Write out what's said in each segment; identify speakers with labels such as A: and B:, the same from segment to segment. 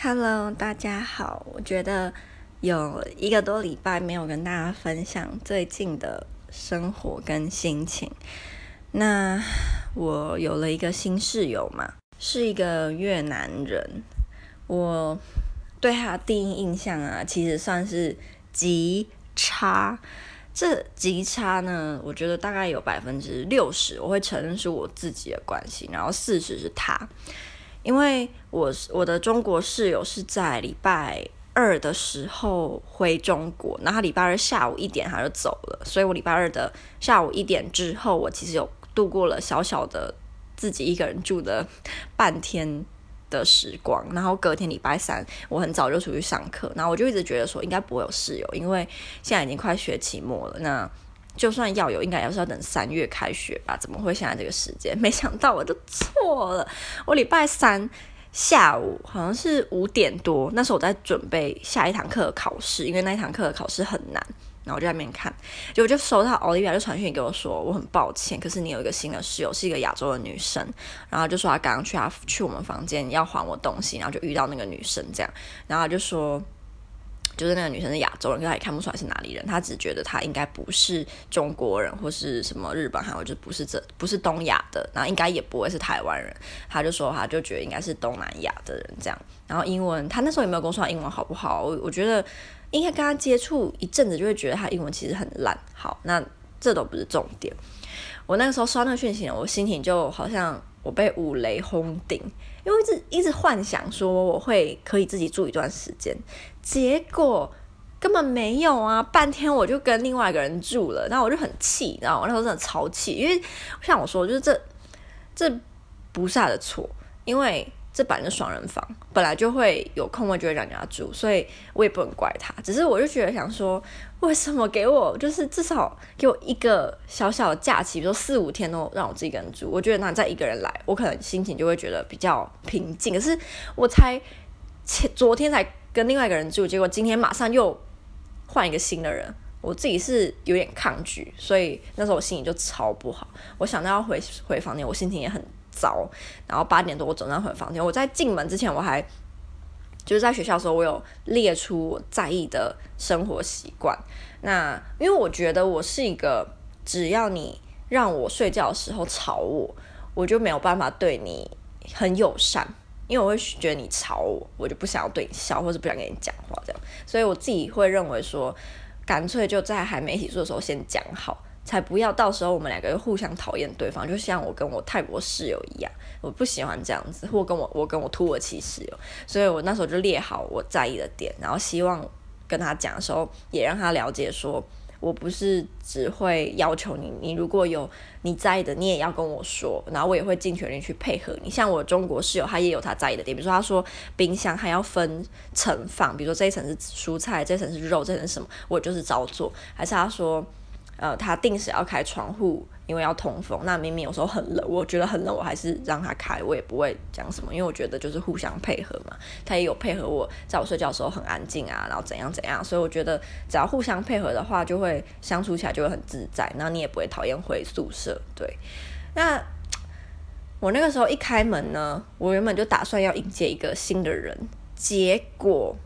A: Hello，大家好。我觉得有一个多礼拜没有跟大家分享最近的生活跟心情。那我有了一个新室友嘛，是一个越南人。我对他第一印象啊，其实算是极差。这极差呢，我觉得大概有百分之六十，我会承认是我自己的关系，然后四十是他。因为我我的中国室友是在礼拜二的时候回中国，然后他礼拜二下午一点他就走了，所以我礼拜二的下午一点之后，我其实有度过了小小的自己一个人住的半天的时光。然后隔天礼拜三，我很早就出去上课，然后我就一直觉得说应该不会有室友，因为现在已经快学期末了。那就算要有，应该也是要等三月开学吧？怎么会现在这个时间？没想到我都错了。我礼拜三下午好像是五点多，那时候我在准备下一堂课的考试，因为那一堂课的考试很难。然后我就在那边看，结果就收到奥利维亚就传讯给我说，我很抱歉，可是你有一个新的室友，是一个亚洲的女生。然后就说他刚刚去他去我们房间要还我东西，然后就遇到那个女生这样，然后就说。就是那个女生是亚洲人，可他也看不出来是哪里人，她只觉得她应该不是中国人或是什么日本韩国，就不是这不是东亚的，然后应该也不会是台湾人。她就说她就觉得应该是东南亚的人这样。然后英文，她那时候有没有跟我说英文好不好？我我觉得应该跟她接触一阵子就会觉得她英文其实很烂。好，那这都不是重点。我那个时候刷那个讯息，我心情就好像我被五雷轰顶。因为一直一直幻想说我会可以自己住一段时间，结果根本没有啊！半天我就跟另外一个人住了，然后我就很气，然后我那时候真的超气，因为像我说，就是这这不是他的错，因为。这本来是双人房，本来就会有空位就会让人家住，所以我也不能怪他。只是我就觉得想说，为什么给我就是至少给我一个小小的假期，比如说四五天都让我自己一个人住。我觉得那再一个人来，我可能心情就会觉得比较平静。可是我才前昨天才跟另外一个人住，结果今天马上又换一个新的人，我自己是有点抗拒，所以那时候我心情就超不好。我想到要回回房间，我心情也很。早，然后八点多我走上回房间。我在进门之前，我还就是在学校的时候，我有列出我在意的生活习惯。那因为我觉得我是一个，只要你让我睡觉的时候吵我，我就没有办法对你很友善，因为我会觉得你吵我，我就不想要对你笑，或是不想跟你讲话这样。所以我自己会认为说，干脆就在还没一起住的时候先讲好。才不要到时候我们两个又互相讨厌对方，就像我跟我泰国室友一样，我不喜欢这样子，或跟我我跟我土耳其室友，所以我那时候就列好我在意的点，然后希望跟他讲的时候也让他了解说，我不是只会要求你，你如果有你在意的，你也要跟我说，然后我也会尽全力去配合你。像我中国室友，他也有他在意的点，比如说他说冰箱还要分层放，比如说这一层是蔬菜，这一层是肉，这一层什么，我就是照做，还是他说。呃，他定时要开窗户，因为要通风。那明明有时候很冷，我觉得很冷，我还是让他开，我也不会讲什么，因为我觉得就是互相配合嘛。他也有配合我，在我睡觉的时候很安静啊，然后怎样怎样。所以我觉得只要互相配合的话，就会相处起来就会很自在。那你也不会讨厌回宿舍。对，那我那个时候一开门呢，我原本就打算要迎接一个新的人，结果。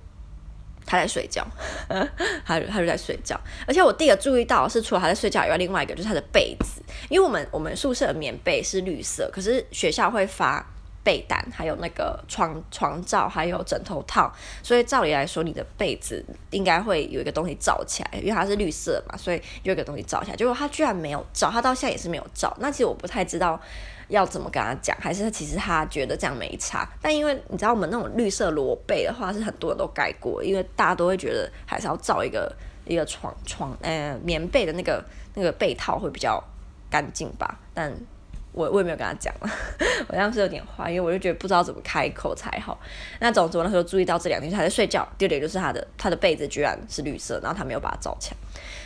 A: 他在睡觉，他他就在睡觉，而且我第一个注意到是，除了他在睡觉以外，另外一个就是他的被子，因为我们我们宿舍的棉被是绿色，可是学校会发被单，还有那个床床罩，还有枕头套，所以照理来说，你的被子应该会有一个东西罩起来，因为它是绿色嘛，所以有一个东西罩起来。结果他居然没有罩，他到现在也是没有罩。那其实我不太知道要怎么跟他讲，还是其实他觉得这样没差。但因为你知道，我们那种绿色裸被的话，是很多人都盖过，因为大家都会觉得还是要罩一个一个床床呃棉被的那个那个被套会比较干净吧，但。我我也没有跟他讲了，我当时有点坏，因为我就觉得不知道怎么开口才好。那总之我那时候注意到这两天他在睡觉，第二点就是他的他的被子居然是绿色，然后他没有把它罩起来。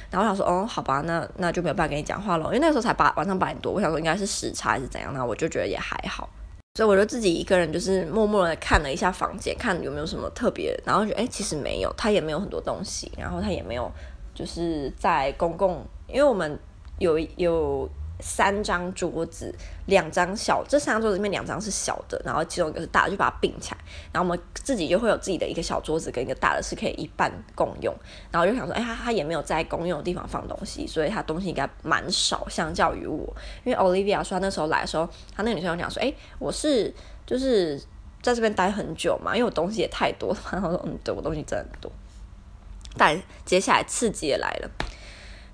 A: 然后我想说，哦，好吧，那那就没有办法跟你讲话了，因为那个时候才八晚上八点多，我想说应该是时差还是怎样，那我就觉得也还好，所以我就自己一个人就是默默的看了一下房间，看有没有什么特别，然后觉得哎，其实没有，他也没有很多东西，然后他也没有就是在公共，因为我们有有。三张桌子，两张小，这三张桌子里面两张是小的，然后其中一个是大的，就把它并起来。然后我们自己就会有自己的一个小桌子跟一个大的，是可以一半共用。然后就想说，哎，他他也没有在公用的地方放东西，所以他东西应该蛮少，相较于我。因为 Olivia 说那时候来的时候，他那个女生有讲说，哎，我是就是在这边待很久嘛，因为我东西也太多了。然后说，嗯，对，我东西真的很多。但接下来刺激也来了，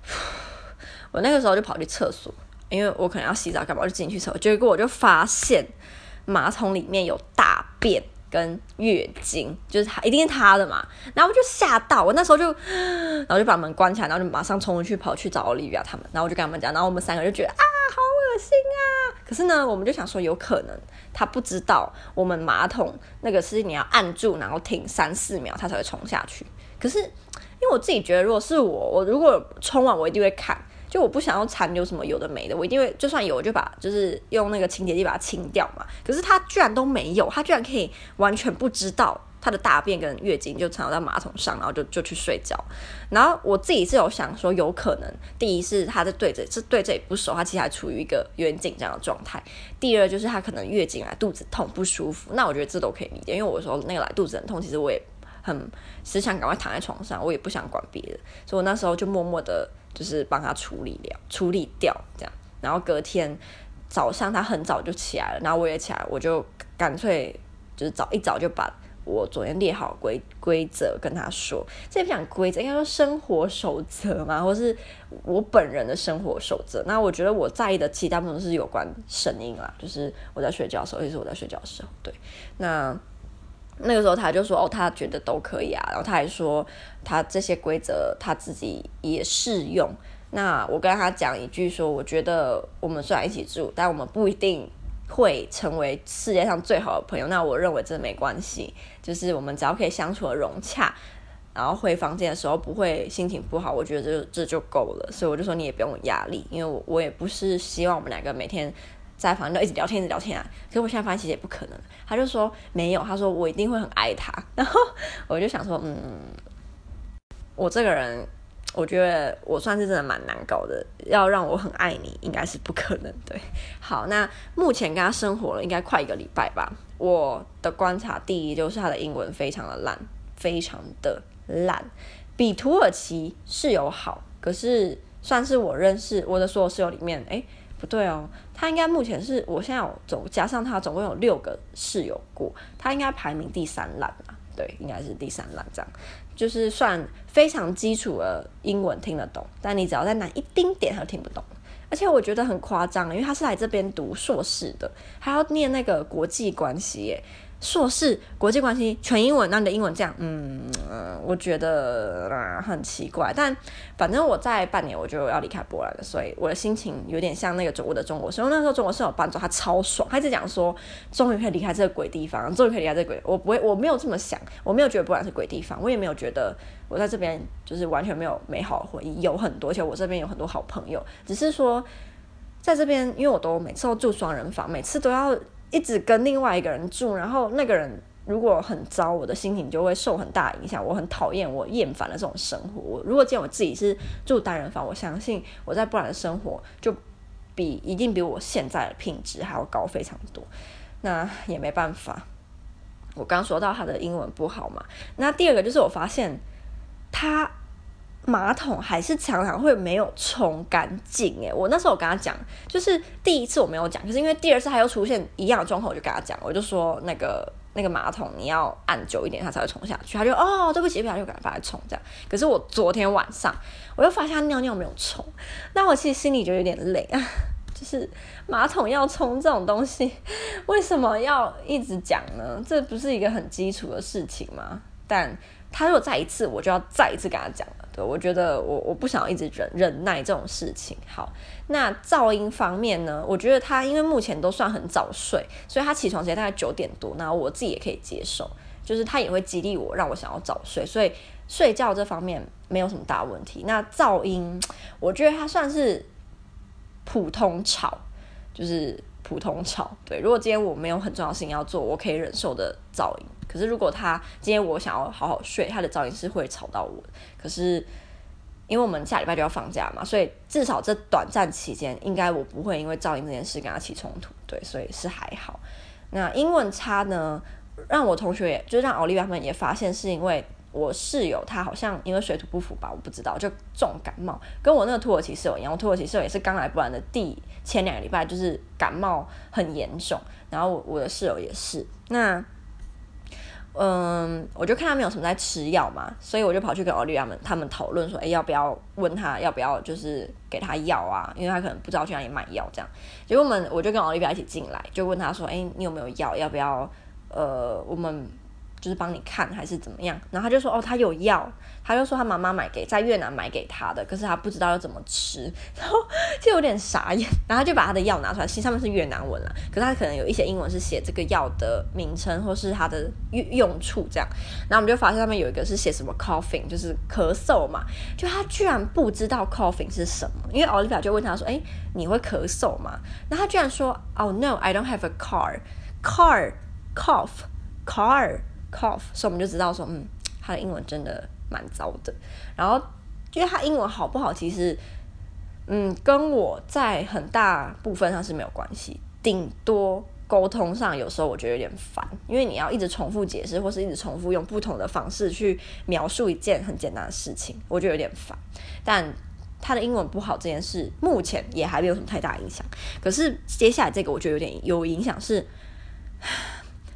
A: 我那个时候就跑去厕所。因为我可能要洗澡干嘛，我就进去厕所，结果我就发现马桶里面有大便跟月经，就是他一定是他的嘛，然后我就吓到，我那时候就，然后就把门关起来，然后就马上冲出去跑去找奥利维亚他们，然后我就跟他们讲，然后我们三个就觉得啊，好恶心啊！可是呢，我们就想说，有可能他不知道我们马桶那个是你要按住，然后停三四秒，他才会冲下去。可是因为我自己觉得，如果是我，我如果冲完，我一定会看。就我不想要残留什么有的没的，我一定会就算有，我就把就是用那个清洁剂把它清掉嘛。可是他居然都没有，他居然可以完全不知道他的大便跟月经就残留在马桶上，然后就就去睡觉。然后我自己是有想说，有可能第一是他在对这是对这里不熟，他其实还处于一个有点紧张的状态。第二就是他可能月经来肚子痛不舒服，那我觉得这都可以理解，因为我说那个来肚子很痛，其实我也很只想赶快躺在床上，我也不想管别的，所以我那时候就默默的。就是帮他处理掉，处理掉这样，然后隔天早上他很早就起来了，然后我也起来，我就干脆就是早一早就把我昨天列好规规则跟他说，这也不讲规则，应该说生活守则嘛，或是我本人的生活守则。那我觉得我在意的其他部分是有关声音啦，就是我在睡觉的时候，也是我在睡觉的时候，对，那。那个时候他就说哦，他觉得都可以啊，然后他还说他这些规则他自己也适用。那我跟他讲一句说，我觉得我们虽然一起住，但我们不一定会成为世界上最好的朋友。那我认为这没关系，就是我们只要可以相处的融洽，然后回房间的时候不会心情不好，我觉得这这就够了。所以我就说你也不用压力，因为我我也不是希望我们两个每天。在房间一直聊天，一直聊天啊！可是我现在发现其实也不可能。他就说没有，他说我一定会很爱他。然后我就想说，嗯，我这个人，我觉得我算是真的蛮难搞的。要让我很爱你，应该是不可能。对，好，那目前跟他生活了应该快一个礼拜吧。我的观察，第一就是他的英文非常的烂，非常的烂，比土耳其室友好。可是算是我认识我的所有室友里面，哎。不对哦，他应该目前是我现在有总加上他总共有六个室友过，他应该排名第三烂啊，对，应该是第三烂这样，就是算非常基础的英文听得懂，但你只要再难一丁点他听不懂，而且我觉得很夸张，因为他是来这边读硕士的，还要念那个国际关系耶。硕士国际关系全英文，那你的英文这样，嗯，我觉得、呃、很奇怪。但反正我在半年我就要离开波兰了，所以我的心情有点像那个中国的中国室友。那时候中国室友搬走，他超爽，他一直讲说终于可以离开这个鬼地方，终于可以离开这个鬼。我不会，我没有这么想，我没有觉得波兰是鬼地方，我也没有觉得我在这边就是完全没有美好的回忆，有很多，而且我这边有很多好朋友。只是说在这边，因为我都每次都住双人房，每次都要。一直跟另外一个人住，然后那个人如果很糟，我的心情就会受很大影响。我很讨厌，我厌烦了这种生活。我如果见我自己是住单人房，我相信我在波兰的生活就比一定比我现在的品质还要高非常多。那也没办法。我刚说到他的英文不好嘛，那第二个就是我发现他。马桶还是常常会没有冲干净诶，我那时候我跟他讲，就是第一次我没有讲，可是因为第二次他又出现一样的状况，我就跟他讲，我就说那个那个马桶你要按久一点，它才会冲下去。他就哦，对不起，不小心就赶快冲这样。可是我昨天晚上我又发现他尿尿没有冲，那我其实心里就有点累啊，就是马桶要冲这种东西，为什么要一直讲呢？这不是一个很基础的事情吗？但他如果再一次，我就要再一次跟他讲了。对，我觉得我我不想要一直忍忍耐这种事情。好，那噪音方面呢？我觉得他因为目前都算很早睡，所以他起床时间大概九点多，那我自己也可以接受。就是他也会激励我，让我想要早睡，所以睡觉这方面没有什么大问题。那噪音，我觉得他算是普通吵，就是普通吵。对，如果今天我没有很重要的事情要做，我可以忍受的噪音。可是如果他今天我想要好好睡，他的噪音是会吵到我。可是因为我们下礼拜就要放假嘛，所以至少这短暂期间，应该我不会因为噪音这件事跟他起冲突，对，所以是还好。那英文差呢，让我同学也就让奥利维亚他们也发现，是因为我室友他好像因为水土不服吧，我不知道就重感冒，跟我那个土耳其室友一样，我土耳其室友也是刚来不兰的第前两个礼拜就是感冒很严重，然后我我的室友也是那。嗯，我就看他们有什么在吃药嘛，所以我就跑去跟奥利维亚们他们讨论说，哎，要不要问他要不要就是给他药啊？因为他可能不知道去哪里买药这样。结果我们我就跟奥利维亚一起进来，就问他说，哎，你有没有药？要不要？呃，我们。就是帮你看还是怎么样，然后他就说哦，他有药，他就说他妈妈买给在越南买给他的，可是他不知道要怎么吃，然后 就有点傻眼，然后他就把他的药拿出来，其实上面是越南文了，可是他可能有一些英文是写这个药的名称或是它的用用处这样，然后我们就发现上面有一个是写什么 coughing，就是咳嗽嘛，就他居然不知道 coughing 是什么，因为 Olivia 就问他说，哎，你会咳嗽吗？然后他居然说，Oh no，I don't have a car，car，cough，car。Cough，所以我们就知道说，嗯，他的英文真的蛮糟的。然后，因为他英文好不好，其实，嗯，跟我在很大部分上是没有关系。顶多沟通上，有时候我觉得有点烦，因为你要一直重复解释，或是一直重复用不同的方式去描述一件很简单的事情，我觉得有点烦。但他的英文不好这件事，目前也还没有什么太大影响。可是接下来这个，我觉得有点有影响是。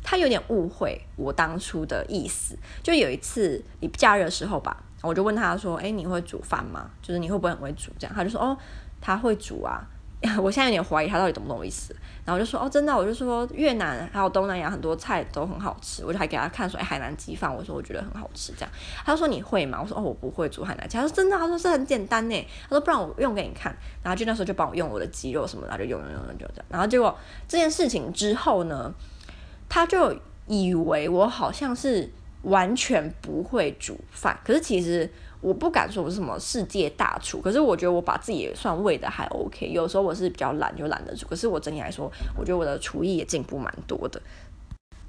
A: 他有点误会我当初的意思，就有一次你假日的时候吧，我就问他说：“哎，你会煮饭吗？就是你会不会很会煮？”这样他就说：“哦，他会煮啊。”我现在有点怀疑他到底懂不懂我意思。然后我就说：“哦，真的？”我就说越南还有东南亚很多菜都很好吃，我就还给他看说：“哎，海南鸡饭。”我说：“我觉得很好吃。”这样他就说：“你会吗？”我说：“哦，我不会煮海南鸡。”他说：“真的？”他说：“是很简单呢。”他说：“不然我用给你看。”然后就那时候就帮我用我的鸡肉什么的，他就用用用用就这样。然后结果这件事情之后呢，他就以为我好像是完全不会煮饭，可是其实我不敢说我是什么世界大厨，可是我觉得我把自己也算喂的还 OK。有时候我是比较懒，就懒得煮，可是我整体来说，我觉得我的厨艺也进步蛮多的。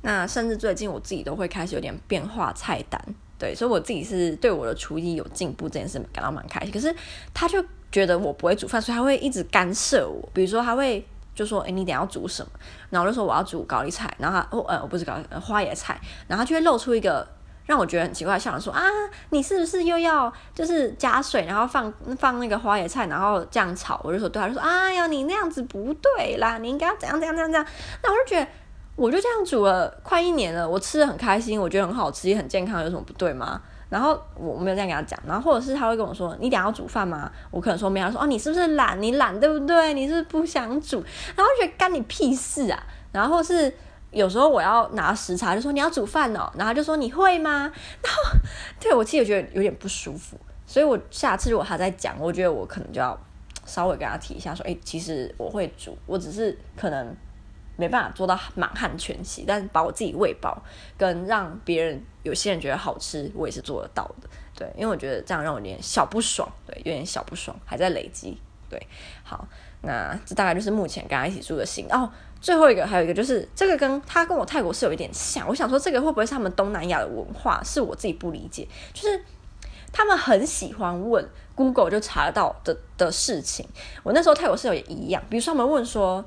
A: 那甚至最近我自己都会开始有点变化菜单，对，所以我自己是对我的厨艺有进步这件事感到蛮开心。可是他就觉得我不会煮饭，所以他会一直干涉我，比如说他会。就说，哎，你等下要煮什么？然后就说我要煮高丽菜，然后他，哦，呃，我不是高丽，呃，花椰菜，然后他就会露出一个让我觉得很奇怪的笑容，说啊，你是不是又要就是加水，然后放放那个花椰菜，然后这样炒？我就说对，他就说，哎呀，你那样子不对啦，你应该要怎样怎样怎样怎样。那我就觉得，我就这样煮了快一年了，我吃的很开心，我觉得很好吃，也很健康，有什么不对吗？然后我没有这样跟他讲，然后或者是他会跟我说：“你等下要煮饭吗？”我可能说没有，他说：“哦，你是不是懒？你懒对不对？你是不是不想煮？”然后我觉得干你屁事啊！然后是有时候我要拿食材，就说你要煮饭哦，然后就说你会吗？然后对我其实觉得有点不舒服，所以我下次如果他再讲，我觉得我可能就要稍微跟他提一下，说：“诶，其实我会煮，我只是可能。”没办法做到满汉全席，但是把我自己喂饱，跟让别人有些人觉得好吃，我也是做得到的。对，因为我觉得这样让我有点小不爽，对，有点小不爽，还在累积。对，好，那这大概就是目前跟他一起住的心。哦，最后一个还有一个就是这个跟他跟我泰国室友有一点像，我想说这个会不会是他们东南亚的文化？是我自己不理解，就是他们很喜欢问 Google 就查得到的的事情。我那时候泰国室友也一样，比如说他们问说。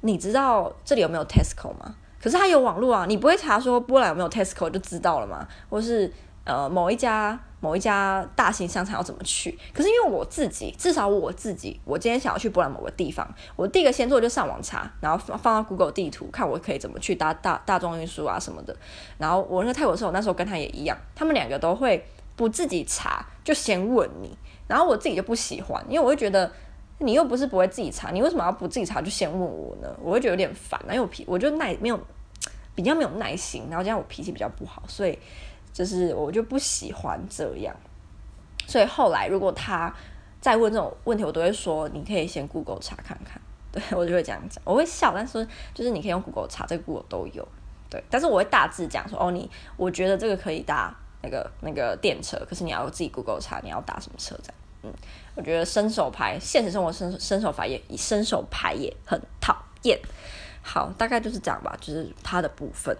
A: 你知道这里有没有 Tesco 吗？可是它有网络啊，你不会查说波兰有没有 Tesco 就知道了吗？或是呃某一家某一家大型商场要怎么去？可是因为我自己，至少我自己，我今天想要去波兰某个地方，我第一个先做就上网查，然后放放到 Google 地图，看我可以怎么去搭大大众运输啊什么的。然后我那个泰国时候，那时候跟他也一样，他们两个都会不自己查，就先问你。然后我自己就不喜欢，因为我会觉得。你又不是不会自己查，你为什么要不自己查就先问我呢？我会觉得有点烦啊，因为我脾我就耐没有比较没有耐心，然后这样我脾气比较不好，所以就是我就不喜欢这样。所以后来如果他再问这种问题，我都会说你可以先 Google 查看看，对，我就会这样讲，我会笑，但是就是你可以用 Google 查，这个 Google 都有，对，但是我会大致讲说哦，你我觉得这个可以搭那个那个电车，可是你要自己 Google 查你要搭什么车这样。嗯，我觉得伸手牌，现实生活伸伸手牌也伸手牌也很讨厌。好，大概就是这样吧，就是他的部分。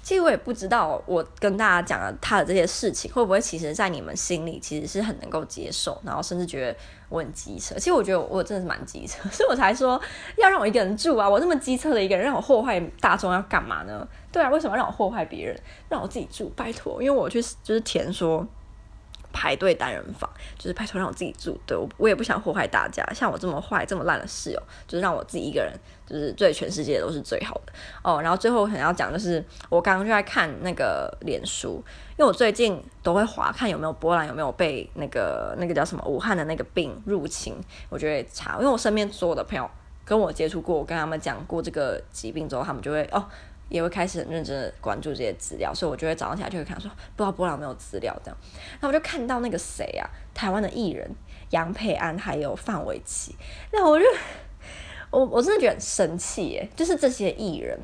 A: 其实我也不知道，我跟大家讲了他的这些事情，会不会其实，在你们心里其实是很能够接受，然后甚至觉得我很机车。其实我觉得我真的是蛮机车，所以我才说要让我一个人住啊！我这么机车的一个人，让我祸害大众要干嘛呢？对啊，为什么要让我祸害别人？让我自己住，拜托，因为我去就是填说。排队单人房，就是拜托让我自己住，对，我我也不想祸害大家。像我这么坏、这么烂的室友，就是让我自己一个人，就是对全世界都是最好的哦。然后最后我想要讲的是，我刚刚就在看那个脸书，因为我最近都会划看有没有波兰有没有被那个那个叫什么武汉的那个病入侵，我就会查，因为我身边所有的朋友跟我接触过，我跟他们讲过这个疾病之后，他们就会哦。也会开始很认真的关注这些资料，所以我就会早上起来就会看说，不知道波兰有没有资料这样，那我就看到那个谁啊，台湾的艺人杨培安还有范玮琪，那我就我我真的觉得很生气耶，就是这些艺人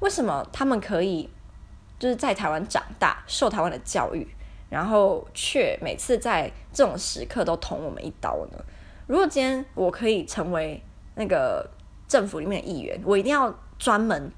A: 为什么他们可以就是在台湾长大，受台湾的教育，然后却每次在这种时刻都捅我们一刀呢？如果今天我可以成为那个政府里面的议员，我一定要专门。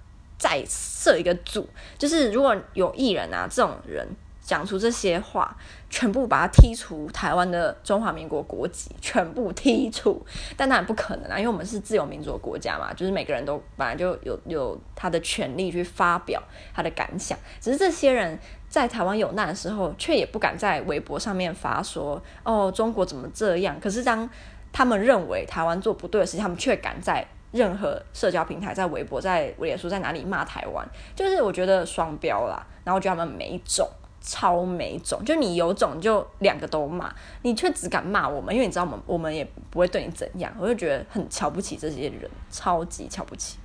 A: 再设一个组，就是如果有艺人啊这种人讲出这些话，全部把他踢出台湾的中华民国国籍，全部踢出。但当然不可能啊，因为我们是自由民主的国家嘛，就是每个人都本来就有有他的权利去发表他的感想。只是这些人在台湾有难的时候，却也不敢在微博上面发说哦，中国怎么这样。可是当他们认为台湾做不对的事情，他们却敢在。任何社交平台，在微博、在脸书，在哪里骂台湾，就是我觉得双标啦。然后我觉得他们没种，超没种。就你有种，就两个都骂，你却只敢骂我们，因为你知道我们，我们也不会对你怎样。我就觉得很瞧不起这些人，超级瞧不起。